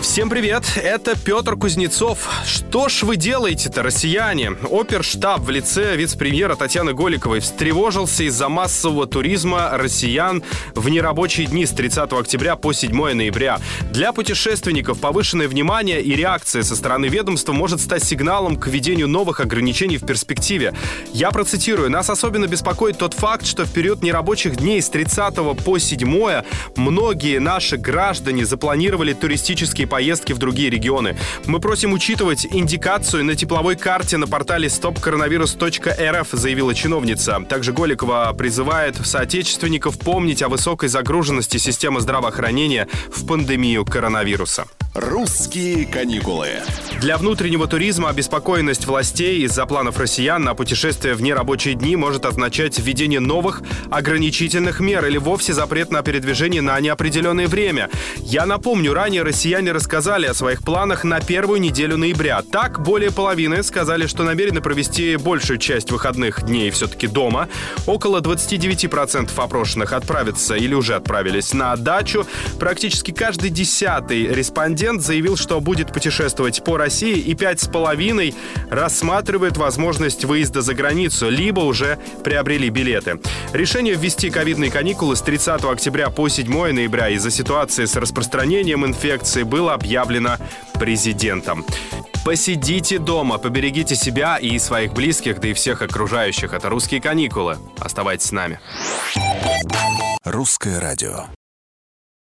Всем привет, это Петр Кузнецов. Что ж вы делаете-то, россияне? Оперштаб в лице вице-премьера Татьяны Голиковой встревожился из-за массового туризма россиян в нерабочие дни с 30 октября по 7 ноября. Для путешественников повышенное внимание и реакция со стороны ведомства может стать сигналом к введению новых ограничений в перспективе. Я процитирую. Нас особенно беспокоит тот факт, что в период нерабочих дней с 30 по 7 многие наши граждане запланировали туристические поездки в другие регионы. Мы просим учитывать индикацию на тепловой карте на портале stopcoronavirus.rf, заявила чиновница. Также Голикова призывает соотечественников помнить о высокой загруженности системы здравоохранения в пандемию коронавируса. «Русские каникулы». Для внутреннего туризма обеспокоенность властей из-за планов россиян на путешествия в нерабочие дни может означать введение новых ограничительных мер или вовсе запрет на передвижение на неопределенное время. Я напомню, ранее россияне рассказали о своих планах на первую неделю ноября. Так, более половины сказали, что намерены провести большую часть выходных дней все-таки дома. Около 29% опрошенных отправятся или уже отправились на дачу. Практически каждый десятый респондент заявил, что будет путешествовать по России и пять с половиной рассматривает возможность выезда за границу, либо уже приобрели билеты. Решение ввести ковидные каникулы с 30 октября по 7 ноября из-за ситуации с распространением инфекции было объявлено президентом. Посидите дома, поберегите себя и своих близких, да и всех окружающих. Это «Русские каникулы». Оставайтесь с нами. Русское радио.